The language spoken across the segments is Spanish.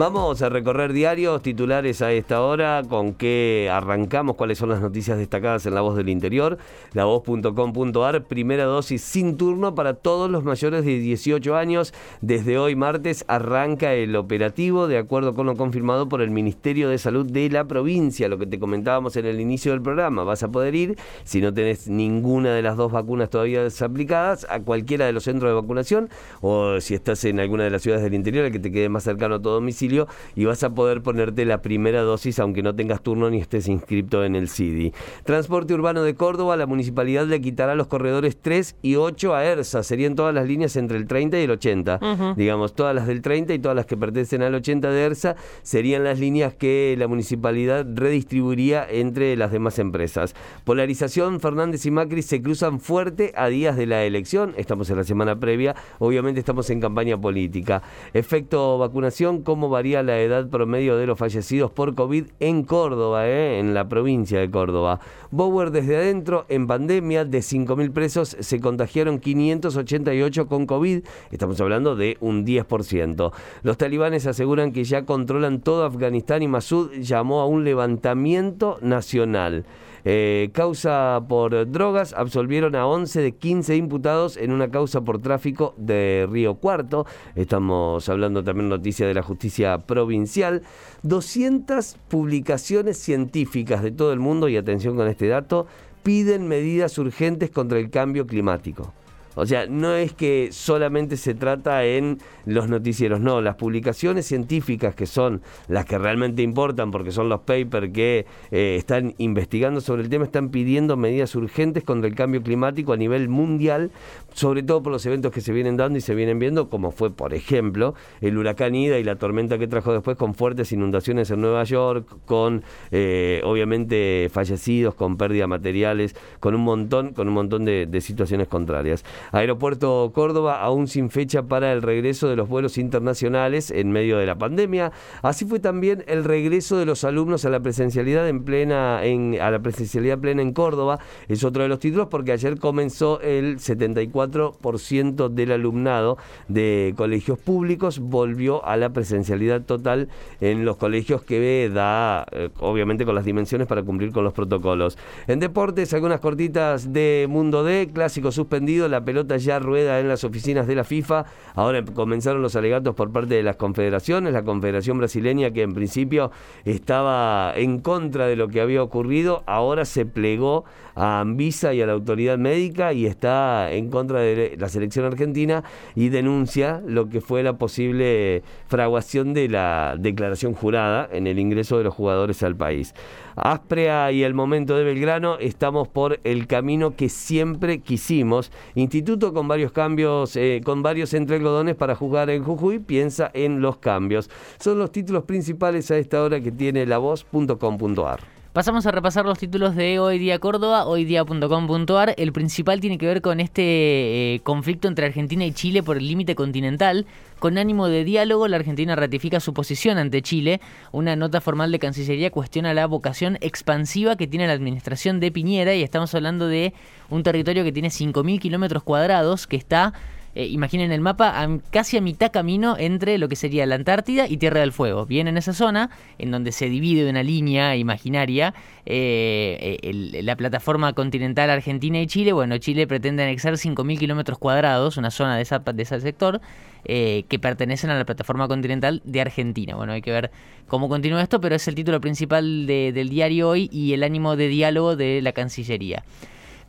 Vamos a recorrer diarios titulares a esta hora, con qué arrancamos, cuáles son las noticias destacadas en La Voz del Interior, lavoz.com.ar, primera dosis sin turno para todos los mayores de 18 años. Desde hoy martes arranca el operativo, de acuerdo con lo confirmado por el Ministerio de Salud de la provincia, lo que te comentábamos en el inicio del programa. Vas a poder ir, si no tenés ninguna de las dos vacunas todavía aplicadas, a cualquiera de los centros de vacunación, o si estás en alguna de las ciudades del interior, el que te quede más cercano a tu domicilio y vas a poder ponerte la primera dosis aunque no tengas turno ni estés inscrito en el CIDI. Transporte Urbano de Córdoba, la municipalidad le quitará los corredores 3 y 8 a ERSA. Serían todas las líneas entre el 30 y el 80. Digamos, todas las del 30 y todas las que pertenecen al 80 de ERSA serían las líneas que la municipalidad redistribuiría entre las demás empresas. Polarización, Fernández y Macri se cruzan fuerte a días de la elección. Estamos en la semana previa. Obviamente estamos en campaña política. Efecto vacunación, ¿cómo varía la edad promedio de los fallecidos por COVID en Córdoba, eh, en la provincia de Córdoba. Bower desde adentro, en pandemia, de 5.000 presos se contagiaron 588 con COVID. Estamos hablando de un 10%. Los talibanes aseguran que ya controlan todo Afganistán y Masud llamó a un levantamiento nacional. Eh, causa por drogas, absolvieron a 11 de 15 imputados en una causa por tráfico de Río Cuarto. Estamos hablando también noticia de la justicia provincial. 200 publicaciones científicas de todo el mundo, y atención con este dato, piden medidas urgentes contra el cambio climático. O sea, no es que solamente se trata en los noticieros, no, las publicaciones científicas que son las que realmente importan, porque son los papers que eh, están investigando sobre el tema, están pidiendo medidas urgentes contra el cambio climático a nivel mundial, sobre todo por los eventos que se vienen dando y se vienen viendo, como fue, por ejemplo, el huracán Ida y la tormenta que trajo después con fuertes inundaciones en Nueva York, con eh, obviamente fallecidos, con pérdida de materiales, con un montón, con un montón de situaciones contrarias. Aeropuerto Córdoba aún sin fecha para el regreso de los vuelos internacionales en medio de la pandemia. Así fue también el regreso de los alumnos a la presencialidad en plena en, a la presencialidad plena en Córdoba. Es otro de los títulos porque ayer comenzó el 74% del alumnado de colegios públicos volvió a la presencialidad total en los colegios que da eh, obviamente con las dimensiones para cumplir con los protocolos. En deportes algunas cortitas de Mundo D, clásico suspendido, la pelota ya rueda en las oficinas de la FIFA. Ahora comenzaron los alegatos por parte de las confederaciones, la Confederación Brasileña que en principio estaba en contra de lo que había ocurrido, ahora se plegó a Anvisa y a la autoridad médica y está en contra de la selección argentina y denuncia lo que fue la posible fraguación de la declaración jurada en el ingreso de los jugadores al país. Asprea y el momento de Belgrano, estamos por el camino que siempre quisimos. Instituto con varios cambios, eh, con varios entregodones para jugar en Jujuy, piensa en los cambios. Son los títulos principales a esta hora que tiene la voz.com.ar. Pasamos a repasar los títulos de Hoy Día Córdoba, hoydía.com.ar. El principal tiene que ver con este eh, conflicto entre Argentina y Chile por el límite continental. Con ánimo de diálogo, la Argentina ratifica su posición ante Chile. Una nota formal de Cancillería cuestiona la vocación expansiva que tiene la administración de Piñera y estamos hablando de un territorio que tiene 5.000 kilómetros cuadrados, que está eh, imaginen el mapa, casi a mitad camino entre lo que sería la Antártida y Tierra del Fuego. Bien en esa zona, en donde se divide una línea imaginaria eh, eh, la plataforma continental Argentina y Chile. Bueno, Chile pretende anexar 5.000 kilómetros cuadrados, una zona de, esa, de ese sector, que pertenecen a la plataforma continental de Argentina. Bueno, hay que ver cómo continúa esto, pero es el título principal del diario hoy y el ánimo de diálogo de la Cancillería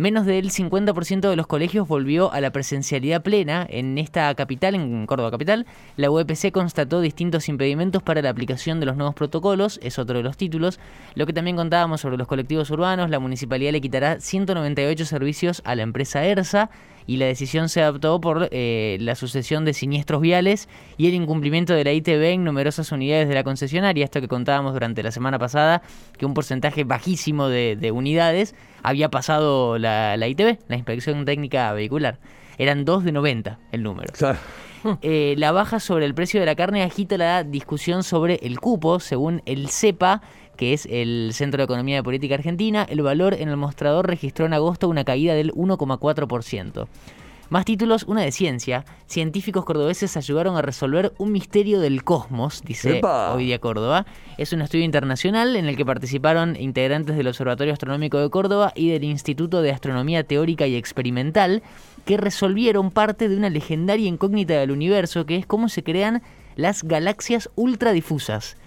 menos del 50% de los colegios volvió a la presencialidad plena en esta capital, en Córdoba capital. La UEPC constató distintos impedimentos para la aplicación de los nuevos protocolos, es otro de los títulos. Lo que también contábamos sobre los colectivos urbanos, la municipalidad le quitará 198 servicios a la empresa ERSA y la decisión se adoptó por eh, la sucesión de siniestros viales y el incumplimiento de la ITB en numerosas unidades de la concesionaria. Esto que contábamos durante la semana pasada, que un porcentaje bajísimo de, unidades había pasado la, la, ITB, la Inspección Técnica Vehicular. Eran dos de 90 el número. Eh, la baja sobre el precio de la carne agita la discusión sobre el cupo, según el CEPA que es el Centro de Economía de Política Argentina, el valor en el mostrador registró en agosto una caída del 1,4%. Más títulos, una de ciencia. Científicos cordobeses ayudaron a resolver un misterio del cosmos, dice ¡Epa! hoy día Córdoba. Es un estudio internacional en el que participaron integrantes del Observatorio Astronómico de Córdoba y del Instituto de Astronomía Teórica y Experimental, que resolvieron parte de una legendaria incógnita del universo, que es cómo se crean las galaxias ultradifusas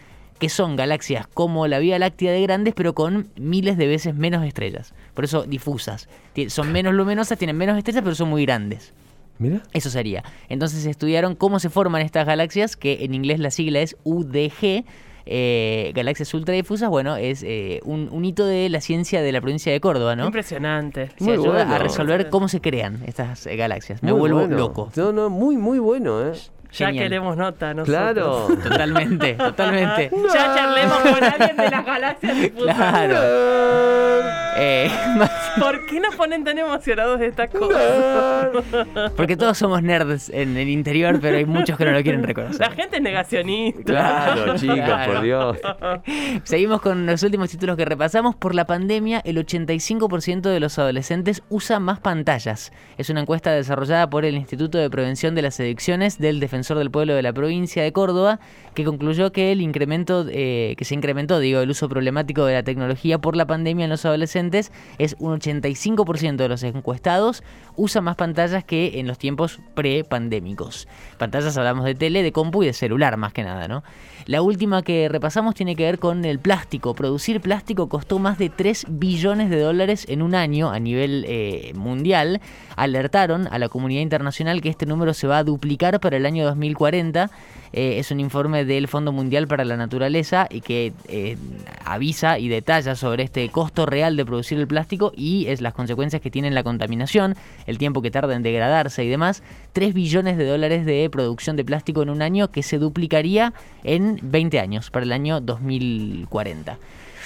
que son galaxias como la Vía Láctea de grandes, pero con miles de veces menos estrellas. Por eso difusas. Son menos luminosas, tienen menos estrellas, pero son muy grandes. Mira. Eso sería. Entonces estudiaron cómo se forman estas galaxias, que en inglés la sigla es UDG. eh, galaxias ultradifusas, bueno, es eh, un, un hito de la ciencia de la provincia de Córdoba, ¿no? Impresionante. Se Muy ayuda bueno. a resolver cómo se crean estas eh, galaxias. Me Muy vuelvo bueno. loco. No, no, muy, muy bueno, ¿eh? Ya Genial. queremos nota nosotros. Claro. Totalmente, totalmente. Ya charlemos con alguien de las galaxias difusas. Claro. Eh, ¿Por qué nos ponen tan emocionados de estas cosas? porque todos somos nerds en el interior, pero hay muchos que no lo quieren La reconocer. gente es negacionista. Claro, chicos, Claro. por Dios. Seguimos con los últimos títulos que repasamos. Por la pandemia, el 85% de los adolescentes usa más pantallas. Es una encuesta desarrollada por el Instituto de Prevención de las Adicciones del Defensor del Pueblo de la provincia de Córdoba, que concluyó que el incremento, eh, que se incrementó, digo, el uso problemático de la tecnología por la pandemia en los adolescentes es un 85% de los encuestados usa más pantallas que en los tiempos pre-pandémicos. Pantallas hablamos de tele, de compu y de celular más que nada, ¿no? La última que repasamos tiene que ver con el plástico. Producir plástico costó más de 3 billones de dólares en un año a nivel eh, mundial. Alertaron a la comunidad internacional que este número se va a duplicar para el año 2040. Eh, es un informe del Fondo Mundial para la Naturaleza y que eh, avisa y detalla sobre este costo real de producir el plástico y es las consecuencias que tiene en la contaminación, el tiempo que tarda en degradarse y demás. 3 billones de dólares de producción de plástico en un año que se duplicaría en 20 años, para el año 2040.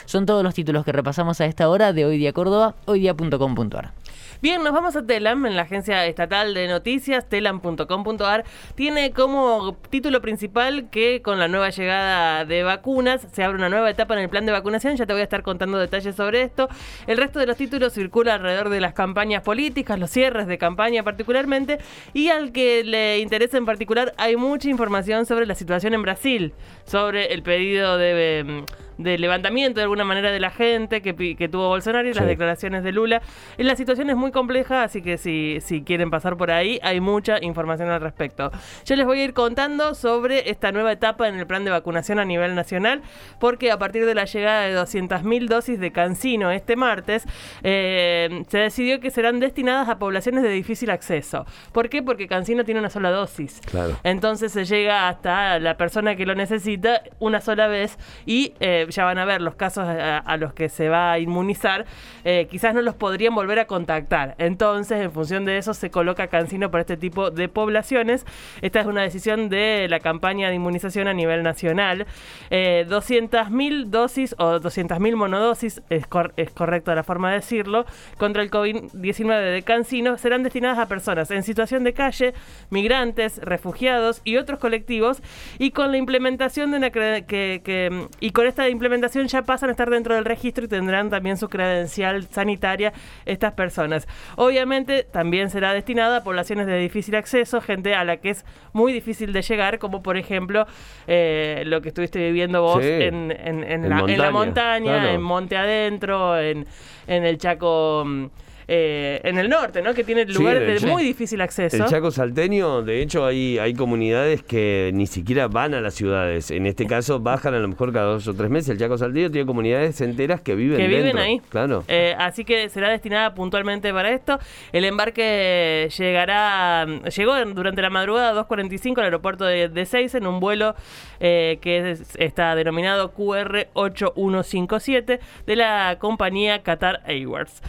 Son todos los títulos que repasamos a esta hora de Hoy Día Córdoba, hoydía.com.ar. Bien, nos vamos a Telam, en la agencia estatal de noticias, telam.com.ar. Tiene como título principal que con la nueva llegada de vacunas se abre una nueva etapa en el plan de vacunación. Ya te voy a estar contando detalles sobre esto. El resto de los títulos circula alrededor de las campañas políticas, los cierres de campaña particularmente. Y al que le interesa en particular, hay mucha información sobre la situación en Brasil, sobre el pedido de... de levantamiento de alguna manera de la gente que, tuvo Bolsonaro y las declaraciones de Lula. Y la situación es muy compleja, así que si, si quieren pasar por ahí, hay mucha información al respecto. Yo les voy a ir contando sobre esta nueva etapa en el plan de vacunación a nivel nacional, porque a partir de la llegada de 200.000 dosis de Cancino este martes, eh, se decidió que serán destinadas a poblaciones de difícil acceso. ¿Por qué? Porque Cancino tiene una sola dosis. Claro. Entonces se llega hasta la persona que lo necesita una sola vez y eh, ya van a ver los casos a, los que se va a inmunizar, eh, quizás no los podrían volver a contactar. Entonces, en función de eso, se coloca Cancino para este tipo de poblaciones. Esta es una decisión de la campaña de inmunización a nivel nacional. Eh, 200.000 dosis o 200.000 monodosis, es, es correcta la forma de decirlo, contra el COVID-19 de Cancino serán destinadas a personas en situación de calle, migrantes, refugiados y otros colectivos y con la implementación de una que, que- y con esta implementación ya pasan a estar dentro del registro y tendrán también su credencial sanitaria estas personas. Obviamente también será destinada a poblaciones de difícil acceso, gente a la que es muy difícil de llegar, como por ejemplo eh, lo que estuviste viviendo vos Sí. en, en- en En la, en la montaña, claro. en Monte Adentro, en, en el Chaco, mm, eh, en el norte, ¿no? Que tiene lugares de muy difícil acceso. El Chaco salteño, de hecho, hay, hay comunidades que ni siquiera van a las ciudades. En este caso, bajan a lo mejor cada dos o tres meses. El Chaco salteño tiene comunidades enteras que viven que viven dentro. ahí. Claro. Eh, así que será destinada puntualmente para esto. El embarque llegará, llegó durante la madrugada a 2.45 al aeropuerto de, de Seiza en un vuelo eh, que es- está denominado QR8157 de la compañía Qatar Airways.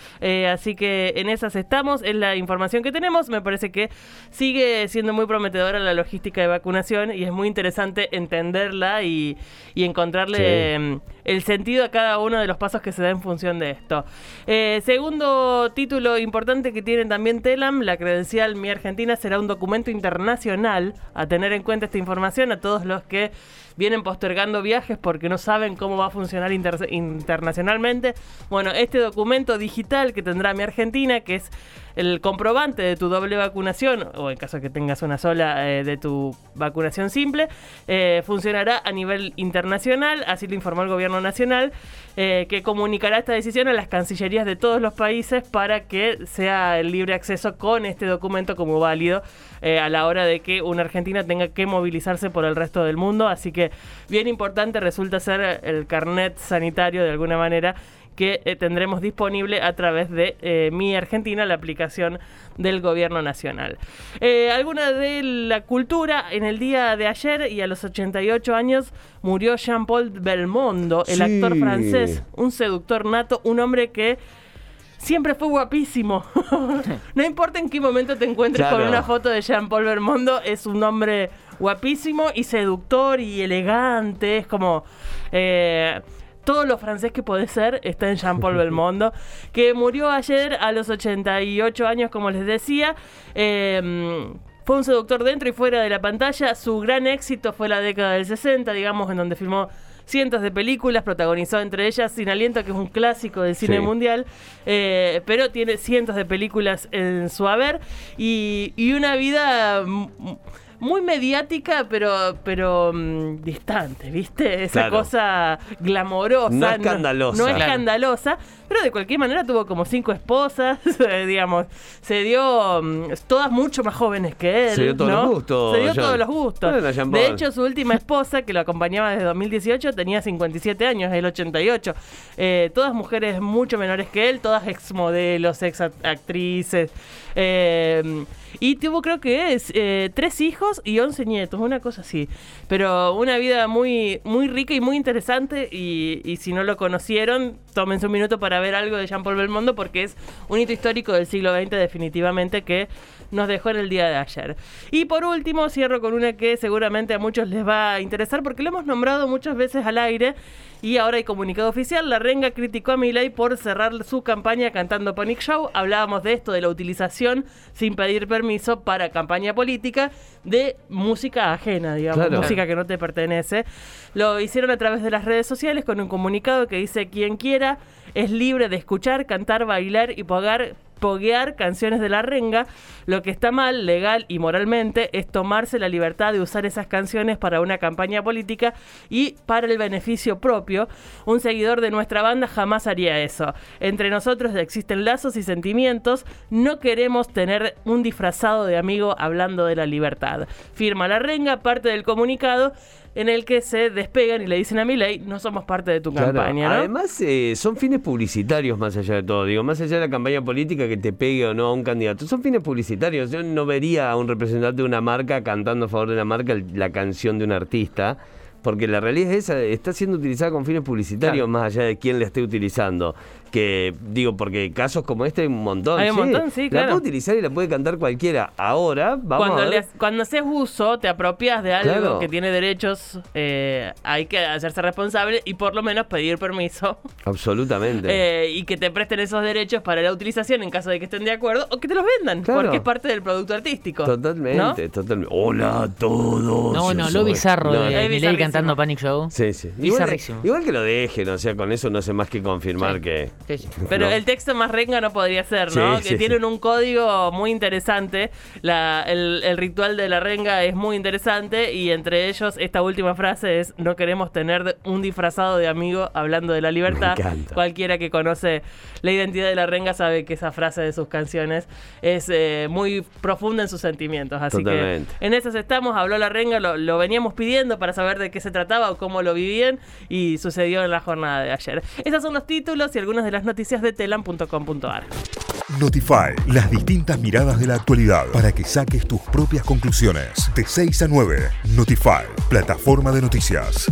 Así que en esas estamos, es la información que tenemos. Me parece que sigue siendo muy prometedora la logística de vacunación y es muy interesante entenderla y, y encontrarle Sí. El sentido a cada uno de los pasos que se da en función de esto. Eh, segundo título importante que tiene también Telam, la credencial Mi Argentina será un documento internacional a tener en cuenta esta información a todos los que vienen postergando viajes porque no saben cómo va a funcionar internacionalmente. Bueno, este documento digital que tendrá mi Argentina, que es el comprobante de tu doble vacunación, o en caso que tengas una sola eh, de tu vacunación simple, eh, funcionará a nivel internacional, así lo informó el gobierno nacional, eh, que comunicará esta decisión a las cancillerías de todos los países para que sea el libre acceso con este documento como válido a la hora de que una Argentina tenga que movilizarse por el resto del mundo. Así que bien importante resulta ser el carnet sanitario de alguna manera que eh, tendremos disponible a través de eh, Mi Argentina, la aplicación del gobierno nacional. Eh, alguna de la cultura, en el día de ayer y a los 88 años murió Jean-Paul Belmondo, el actor francés, un seductor nato, un hombre que siempre fue guapísimo. no importa en qué momento te encuentres con una foto de Jean-Paul Belmondo, es un hombre guapísimo y seductor y elegante. Es como. Eh, todo lo francés que puede ser está en Jean-Paul Belmondo, que murió ayer a los 88 años, como les decía. Em, fue un seductor dentro y fuera de la pantalla. Su gran éxito fue la década del 60, digamos, en donde filmó cientos de películas, protagonizó entre ellas Sin Aliento, que es un clásico del cine mundial, eh, pero tiene cientos de películas en su haber y, y una vida muy mediática, pero, pero mm, distante, ¿viste? Esa cosa glamorosa. No escandalosa. No, escandalosa, pero de cualquier manera tuvo como cinco esposas, digamos. Se dio mm, todas mucho más jóvenes que él. Se dio todos los gustos. Se dio todos los gustos. De hecho, su última esposa, que lo acompañaba desde 2018, tenía 57 años, el 88. Eh, todas mujeres mucho menores que él, todas exmodelos, ex actrices. Eh, y tuvo, creo que es, eh, tres hijos y once nietos, una cosa así. Pero una vida muy, muy rica y muy interesante. Y, si no lo conocieron, tómense un minuto para ver algo de Jean-Paul Belmondo, porque es un hito histórico del siglo XX, definitivamente, que nos dejó en el día de ayer. Y por último, cierro con una que seguramente a muchos les va a interesar, porque lo hemos nombrado muchas veces al aire. Y ahora hay comunicado oficial. La Renga criticó a Milei por cerrar su campaña cantando Panic Show. Hablábamos de esto, de la utilización sin pedir permiso para campaña política música ajena, digamos, música que no te pertenece. Lo hicieron a través de las redes sociales con un comunicado que dice quien quiera es libre de escuchar, cantar, bailar y pagar poguear canciones de la renga. Lo que está mal, legal y moralmente, es tomarse la libertad de usar esas canciones para una campaña política y para el beneficio propio. Un seguidor de nuestra banda jamás haría eso. Entre nosotros existen lazos y sentimientos. No queremos tener un disfrazado de amigo hablando de la libertad. Firma la renga, parte del comunicado en el que se despegan y le dicen a Milei, no somos parte de tu campaña. Además, eh, son fines publicitarios más allá de todo. Digo, más allá de la campaña política que te pegue o no a un candidato, son fines publicitarios. Yo no vería a un representante de una marca cantando a favor de la marca la canción de un artista. Porque la realidad es esa, está siendo utilizada con fines publicitarios más allá de quién la esté utilizando que digo, porque casos como este hay un montón. Hay un montón, sí, claro. La puede utilizar y la puede cantar cualquiera. Ahora, vamos cuando a ver. cuando haces uso, te apropias de algo que tiene derechos, eh, hay que hacerse responsable y por lo menos pedir permiso. Absolutamente. Eh, y que te presten esos derechos para la utilización en caso de que estén de acuerdo o que te los vendan, porque es parte del producto artístico. Totalmente, totalmente. Hola a todos. No, no, lo bizarro de Miley cantando Panic Show. Sí, sí. Bizarrísimo. Igual, que lo dejen, o sea, con eso no sé más que confirmar que pero el texto más renga no podría ser, ¿no? que tienen un código muy interesante. el, ritual de la renga es muy interesante y entre ellos esta última frase es no queremos tener un disfrazado de amigo hablando de la libertad. Cualquiera que conoce la identidad de la renga sabe que esa frase de sus canciones es eh, muy profunda en sus sentimientos. Así que en esas estamos, habló la renga, lo, lo veníamos pidiendo para saber de qué se trataba o cómo lo vivían y sucedió en la jornada de ayer. Esos son los títulos y algunas de las noticias de telam.com.ar. Notify, las distintas miradas de la actualidad para que saques tus propias conclusiones. De 6 a 9, Notify, plataforma de noticias.